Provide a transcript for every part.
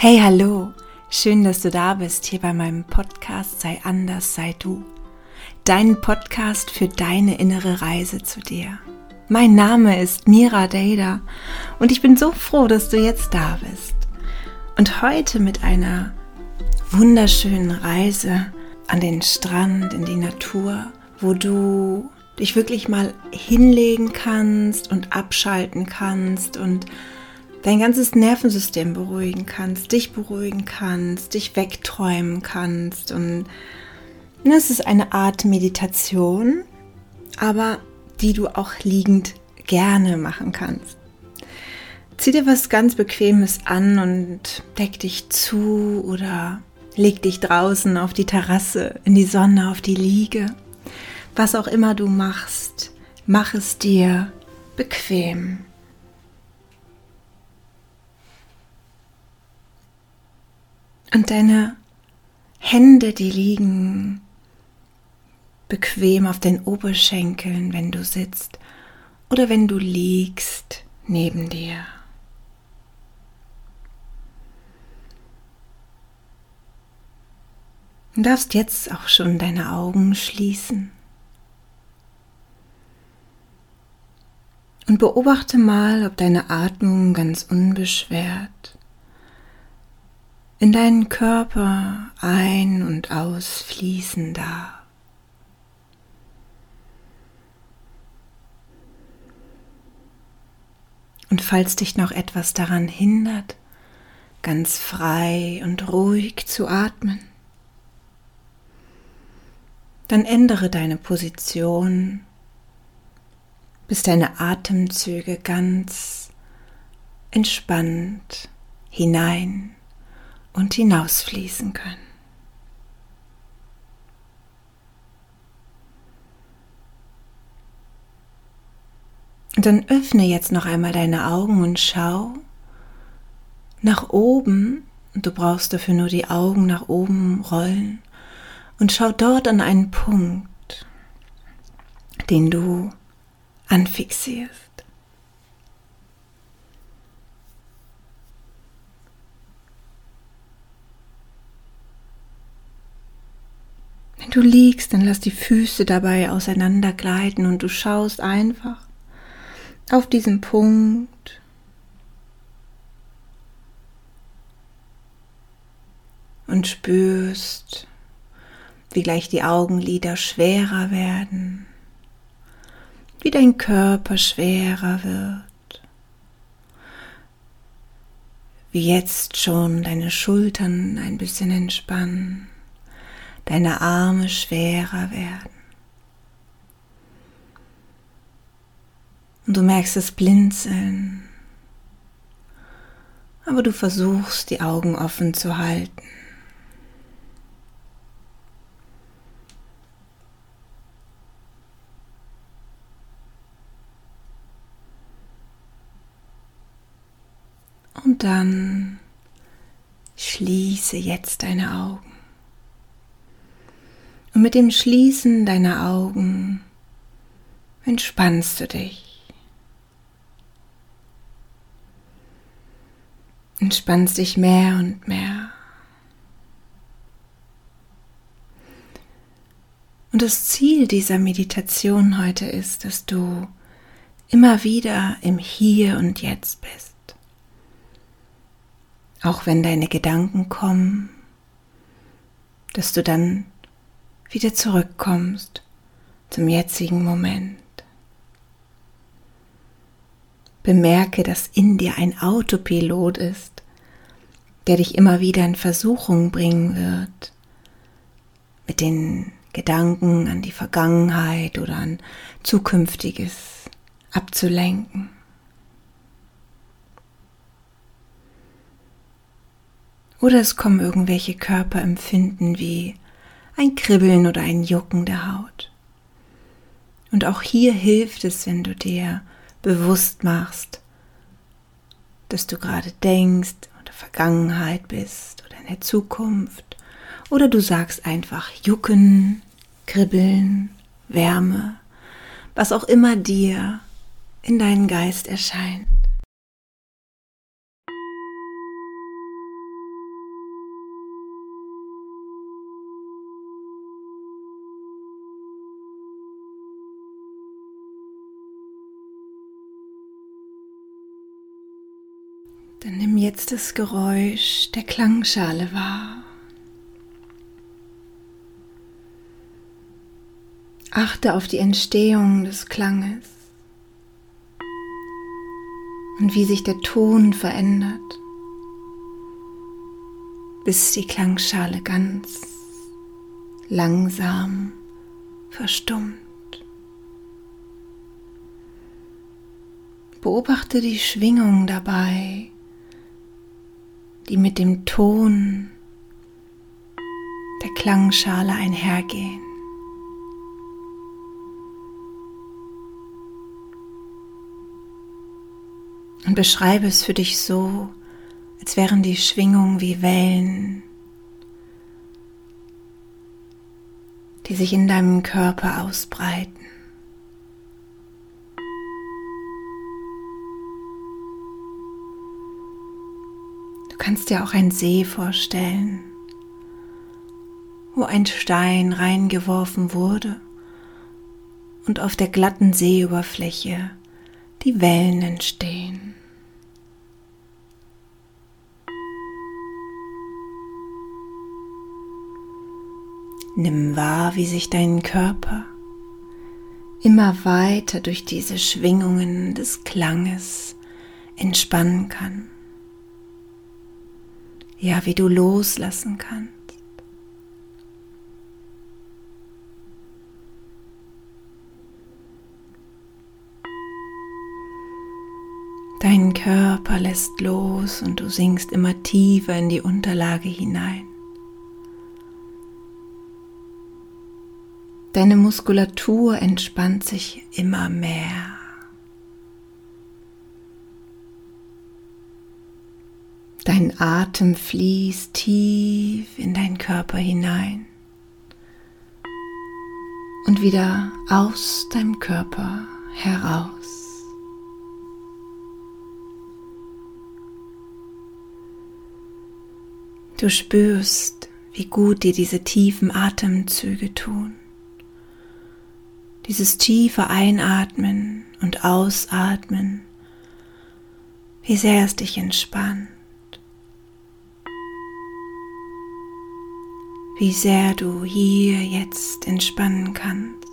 Hey, hallo! Schön, dass du da bist hier bei meinem Podcast Sei anders, sei du. Dein Podcast für deine innere Reise zu dir. Mein Name ist Mira Dada und ich bin so froh, dass du jetzt da bist. Und heute mit einer wunderschönen Reise an den Strand, in die Natur, wo du dich wirklich mal hinlegen kannst und abschalten kannst und dein ganzes Nervensystem beruhigen kannst, dich beruhigen kannst, dich wegträumen kannst. Und es ist eine Art Meditation, aber die du auch liegend gerne machen kannst. Zieh dir was ganz Bequemes an und deck dich zu oder leg dich draußen auf die Terrasse, in die Sonne, auf die Liege. Was auch immer du machst, mach es dir bequem. Und deine Hände, die liegen bequem auf den Oberschenkeln, wenn du sitzt oder wenn du liegst neben dir. Du darfst jetzt auch schon deine Augen schließen. Und beobachte mal, ob deine Atmung ganz unbeschwert in deinen Körper ein- und ausfließen darf. Und falls dich noch etwas daran hindert, ganz frei und ruhig zu atmen, dann ändere deine Position, bis deine Atemzüge ganz entspannt hinein und hinausfließen können. Dann öffne jetzt noch einmal deine Augen und schau nach oben. Du brauchst dafür nur die Augen nach oben rollen. Und schau dort an einen Punkt, den du anfixierst. Wenn du liegst, dann lass die Füße dabei auseinandergleiten und du schaust einfach auf diesen Punkt. Und spürst, wie gleich die Augenlider schwerer werden, wie dein Körper schwerer wird, wie jetzt schon deine Schultern ein bisschen entspannen deine Arme schwerer werden. Und du merkst das Blinzeln, aber du versuchst die Augen offen zu halten. Und dann schließe jetzt deine Augen. Und mit dem Schließen deiner Augen entspannst du dich. Entspannst dich mehr und mehr. Und das Ziel dieser Meditation heute ist, dass du immer wieder im Hier und Jetzt bist. Auch wenn deine Gedanken kommen, dass du dann wieder zurückkommst zum jetzigen Moment. Bemerke, dass in dir ein Autopilot ist, der dich immer wieder in Versuchung bringen wird, mit den Gedanken an die Vergangenheit oder an Zukünftiges abzulenken. Oder es kommen irgendwelche Körperempfinden wie ein Kribbeln oder ein Jucken der Haut. Und auch hier hilft es, wenn du dir bewusst machst, dass du gerade denkst oder Vergangenheit bist oder in der Zukunft. Oder du sagst einfach Jucken, Kribbeln, Wärme, was auch immer dir in deinen Geist erscheint. Dann nimm jetzt das Geräusch der Klangschale wahr. Achte auf die Entstehung des Klanges und wie sich der Ton verändert, bis die Klangschale ganz langsam verstummt. Beobachte die Schwingung dabei, die mit dem Ton der Klangschale einhergehen. Und beschreibe es für dich so, als wären die Schwingungen wie Wellen, die sich in deinem Körper ausbreiten. Kannst dir auch einen See vorstellen, wo ein Stein reingeworfen wurde und auf der glatten Seeoberfläche die Wellen entstehen. Nimm wahr, wie sich dein Körper immer weiter durch diese Schwingungen des Klanges entspannen kann. Ja, wie du loslassen kannst. Dein Körper lässt los und du sinkst immer tiefer in die Unterlage hinein. Deine Muskulatur entspannt sich immer mehr. Dein Atem fließt tief in deinen Körper hinein und wieder aus deinem Körper heraus. Du spürst, wie gut dir diese tiefen Atemzüge tun dieses tiefe Einatmen und Ausatmen, wie sehr es dich entspannt, wie sehr du hier jetzt entspannen kannst.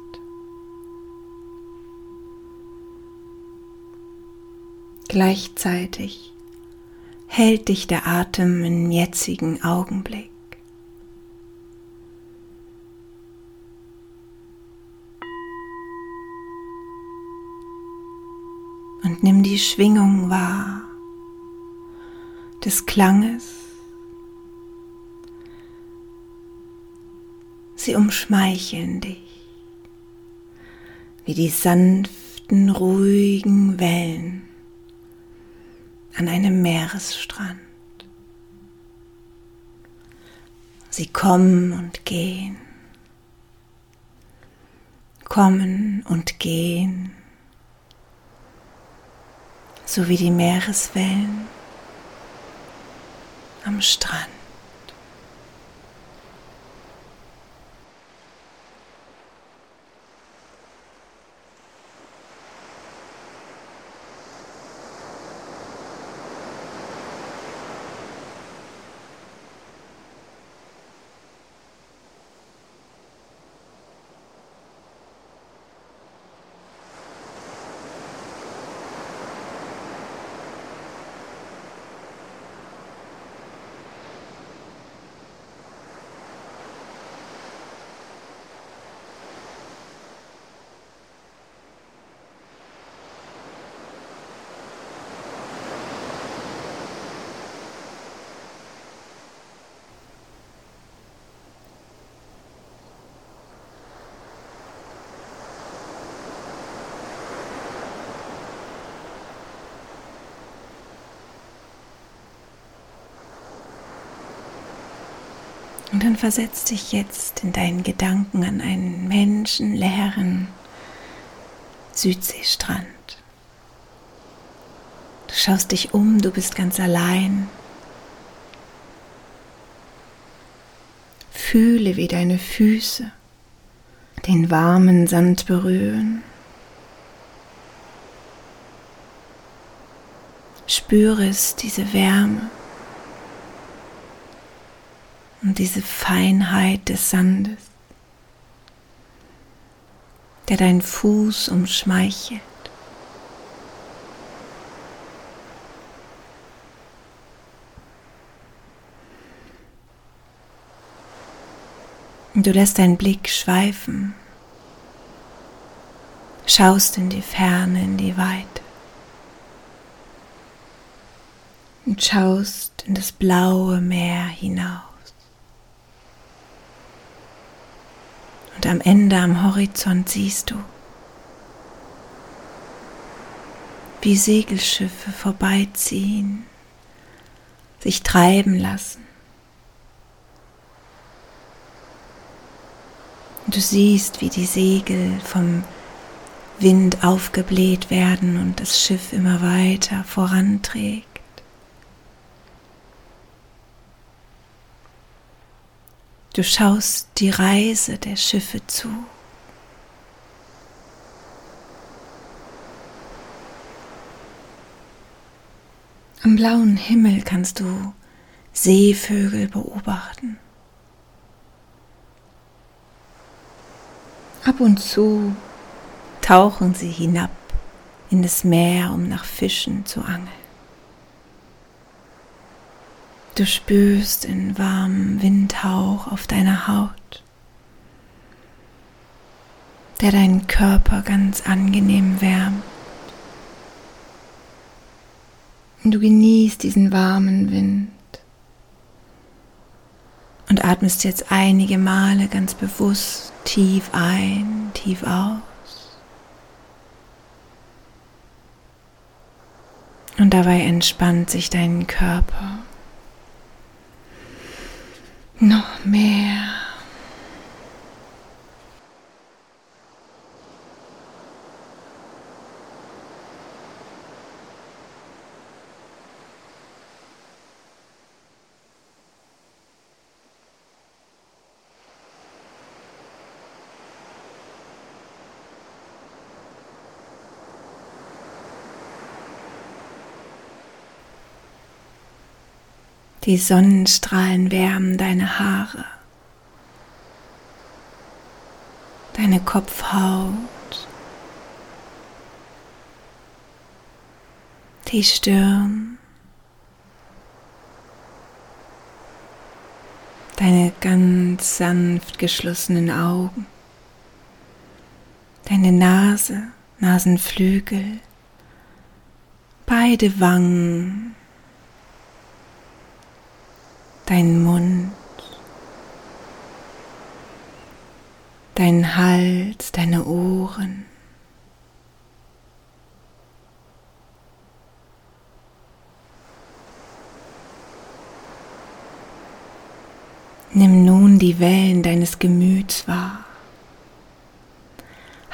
Gleichzeitig hält dich der Atem im jetzigen Augenblick. und nimm die Schwingung wahr des Klanges. Sie umschmeicheln dich wie die sanften, ruhigen Wellen an einem Meeresstrand. Sie kommen und gehen, kommen und gehen so wie die Meereswellen am Strand. Und dann versetz dich jetzt in deinen Gedanken an einen menschenleeren Südseestrand. Du schaust dich um, du bist ganz allein. Fühle, wie deine Füße den warmen Sand berühren. spürest diese Wärme und diese Feinheit des Sandes, der deinen Fuß umschmeichelt. Und du lässt deinen Blick schweifen, schaust in die Ferne, in die Weite und schaust in das blaue Meer hinaus. Am Ende am Horizont siehst du, wie Segelschiffe vorbeiziehen, sich treiben lassen. Du siehst, wie die Segel vom Wind aufgebläht werden und das Schiff immer weiter voranträgt. Du schaust die Reise der Schiffe zu. Am blauen Himmel kannst du Seevögel beobachten. Ab und zu tauchen sie hinab in das Meer, um nach Fischen zu angeln. Du spürst den warmen Windhauch auf deiner Haut, der deinen Körper ganz angenehm wärmt. Und du genießt diesen warmen Wind und atmest jetzt einige Male ganz bewusst tief ein, tief aus. Und dabei entspannt sich dein Körper noch mehr. Die Sonnenstrahlen wärmen deine Haare, deine Kopfhaut, die Stirn, deine ganz sanft geschlossenen Augen, deine Nase, Nasenflügel, beide Wangen, dein Mund, dein Hals, deine Ohren. Nimm nun die Wellen deines Gemüts wahr.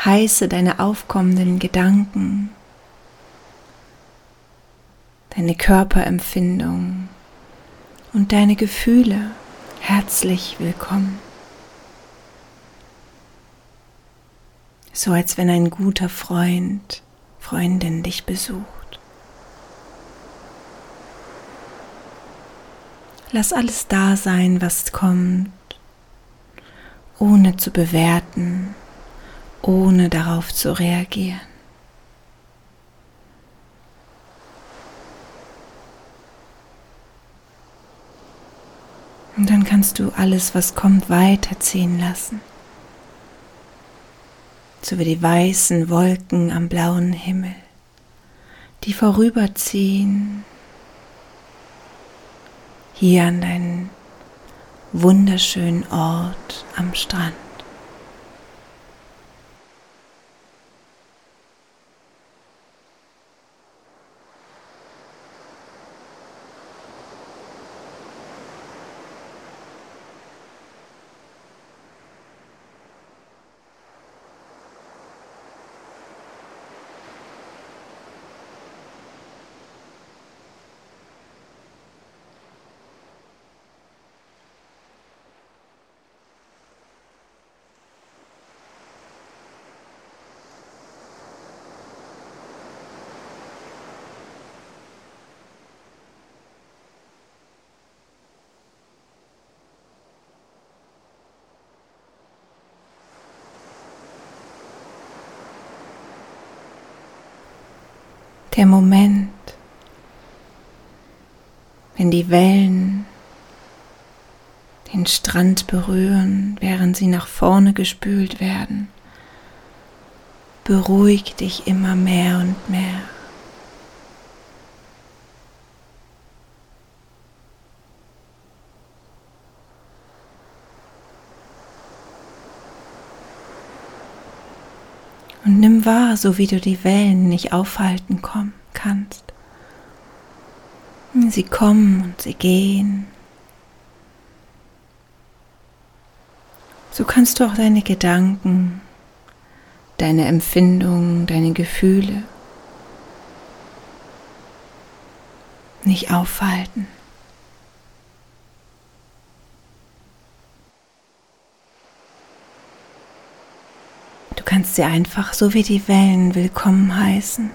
Heiße deine aufkommenden Gedanken, deine Körperempfindung und deine Gefühle herzlich willkommen. So als wenn ein guter Freund, Freundin dich besucht. Lass alles da sein, was kommt, ohne zu bewerten, ohne darauf zu reagieren. Und dann kannst du alles, was kommt, weiterziehen lassen. So wie die weißen Wolken am blauen Himmel, die vorüberziehen hier an deinen wunderschönen Ort am Strand. Der Moment, wenn die Wellen den Strand berühren, während sie nach vorne gespült werden, beruhigt dich immer mehr und mehr. Und nimm wahr, so wie du die Wellen nicht aufhalten kannst. Sie kommen und sie gehen. So kannst du auch deine Gedanken, deine Empfindungen, deine Gefühle nicht aufhalten. Du kannst sie einfach so wie die Wellen willkommen heißen.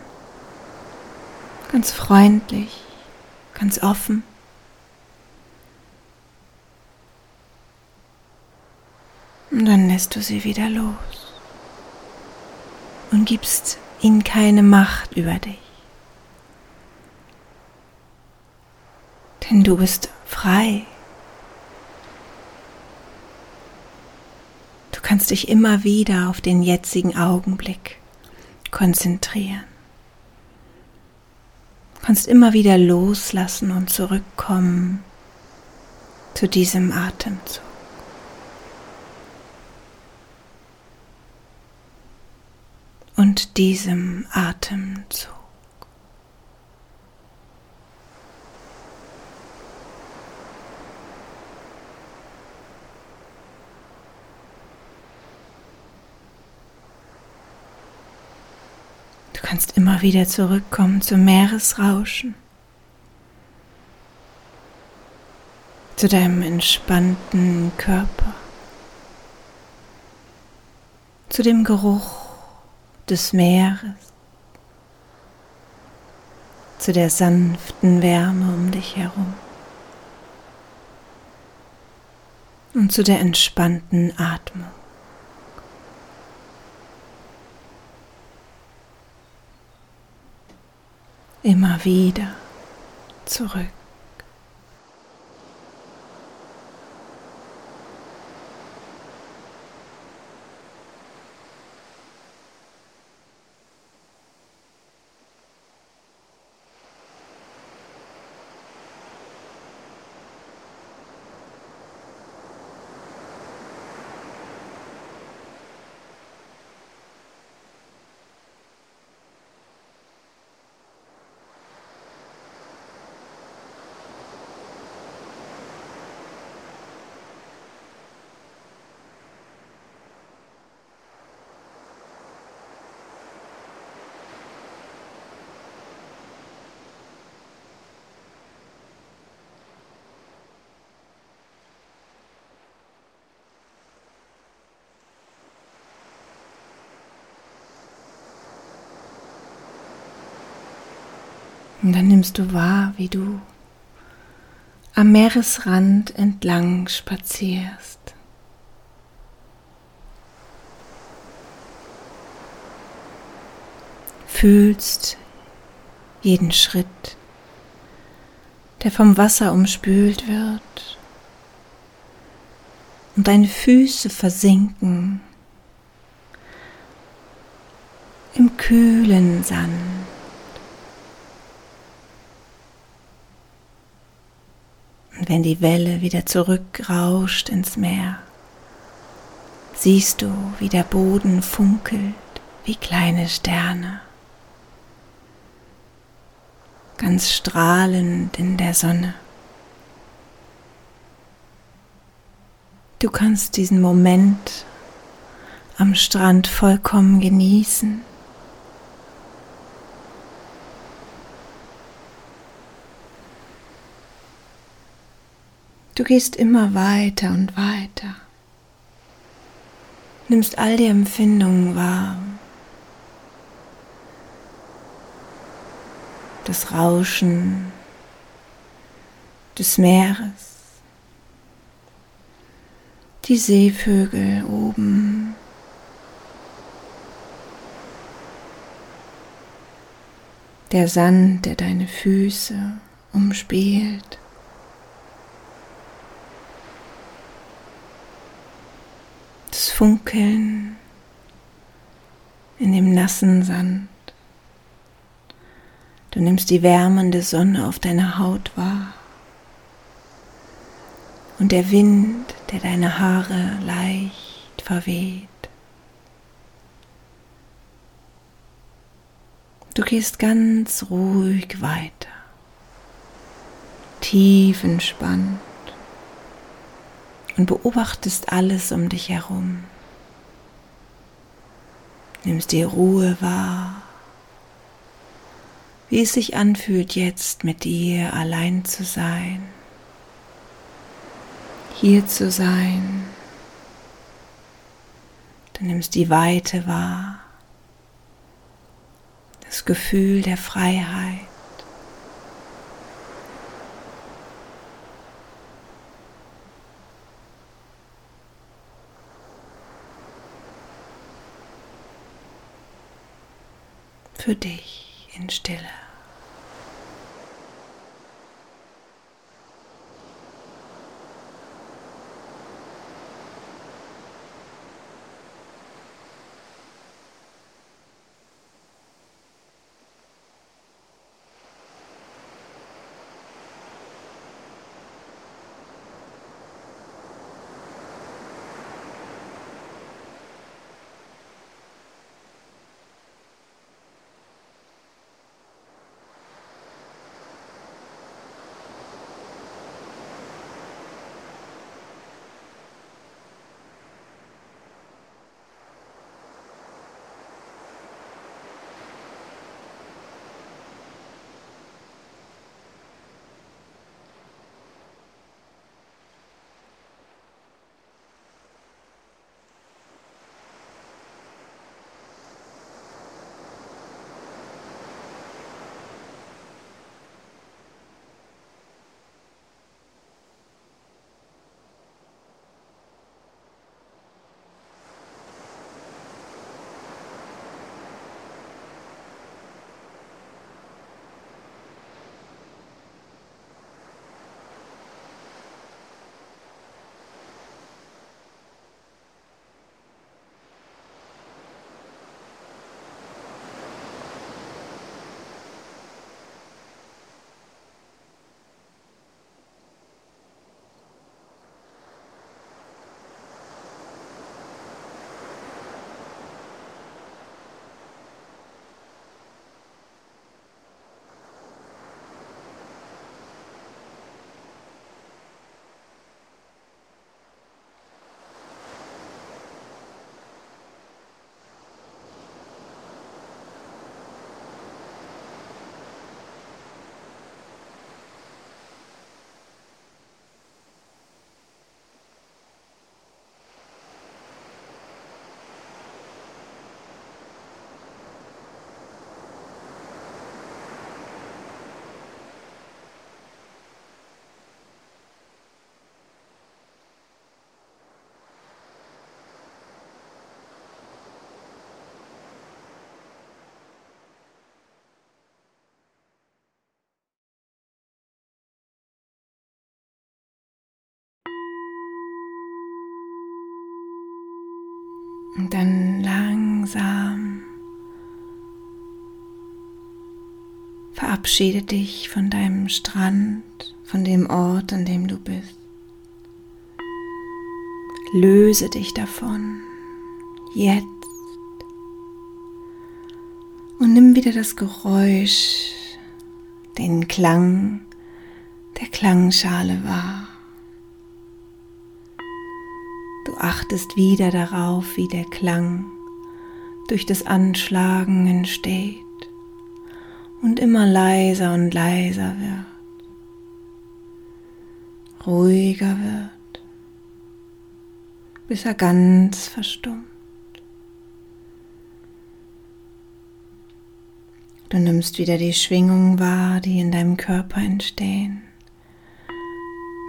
Ganz freundlich, ganz offen. Und dann lässt du sie wieder los und gibst ihnen keine Macht über dich. Denn du bist frei. Du kannst dich immer wieder auf den jetzigen Augenblick konzentrieren. Du kannst immer wieder loslassen und zurückkommen zu diesem Atemzug. und diesem Atemzug. Kannst immer wieder zurückkommen zum Meeresrauschen, zu deinem entspannten Körper, zu dem Geruch des Meeres, zu der sanften Wärme um dich herum. Und zu der entspannten Atmung. Immer wieder zurück. Und dann nimmst du wahr, wie du am Meeresrand entlang spazierst. Fühlst jeden Schritt, der vom Wasser umspült wird. Und deine Füße versinken im kühlen Sand. Wenn die Welle wieder zurückrauscht ins Meer, siehst du, wie der Boden funkelt wie kleine Sterne, ganz strahlend in der Sonne. Du kannst diesen Moment am Strand vollkommen genießen. Du gehst immer weiter und weiter, nimmst all die Empfindungen wahr, das Rauschen des Meeres, die Seevögel oben, Der Sand, der deine Füße umspielt. Das Funkeln in dem nassen Sand. Du nimmst die wärmende Sonne auf deiner Haut wahr und der Wind, der deine Haare leicht verweht. Du gehst ganz ruhig weiter, tief entspannt und beobachtest alles um dich herum. Nimmst die Ruhe wahr, wie es sich anfühlt, jetzt mit dir allein zu sein, hier zu sein. Du nimmst die Weite wahr das Gefühl der Freiheit. Für dich in Stille. Und dann langsam verabschiede dich von deinem Strand, von dem Ort, an dem du bist. Löse dich davon, jetzt. Und nimm wieder das Geräusch, den Klang der Klangschale wahr. Achtest wieder darauf, wie der Klang durch das Anschlagen entsteht und immer leiser und leiser wird, ruhiger wird, bis er ganz verstummt. Du nimmst wieder die Schwingungen wahr, die in deinem Körper entstehen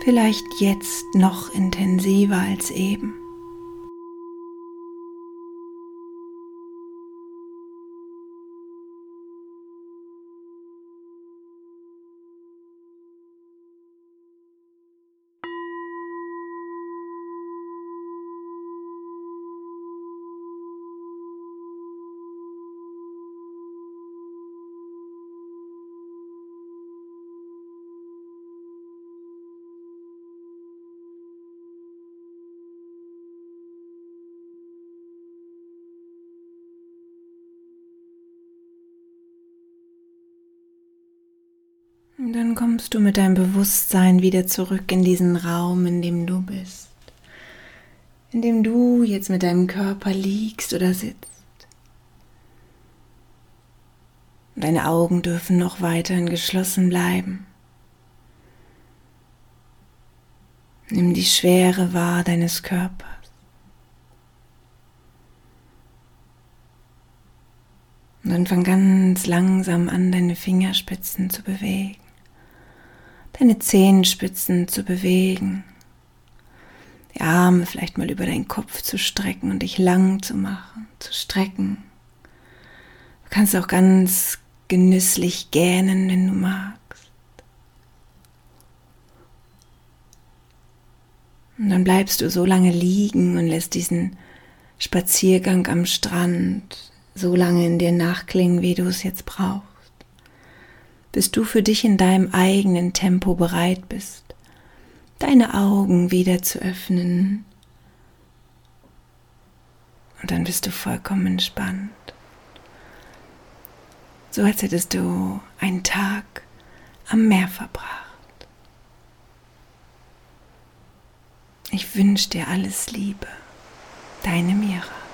vielleicht jetzt noch intensiver als eben. Dann kommst du mit deinem Bewusstsein wieder zurück in diesen Raum, in dem du bist. In dem du jetzt mit deinem Körper liegst oder sitzt. Deine Augen dürfen noch weiterhin geschlossen bleiben. Nimm die Schwere wahr deines Körpers. Und dann fang ganz langsam an, deine Fingerspitzen zu bewegen, deine Zehenspitzen zu bewegen, die Arme vielleicht mal über deinen Kopf zu strecken und dich lang zu machen, zu strecken. Du kannst auch ganz genüsslich gähnen, wenn du magst. Und dann bleibst du so lange liegen und lässt diesen Spaziergang am Strand so lange in dir nachklingen, wie du es jetzt brauchst, bis du für dich in deinem eigenen Tempo bereit bist, deine Augen wieder zu öffnen. Und dann bist du vollkommen entspannt so als hättest du einen Tag am Meer verbracht. Ich wünsche dir alles Liebe, deine Mira.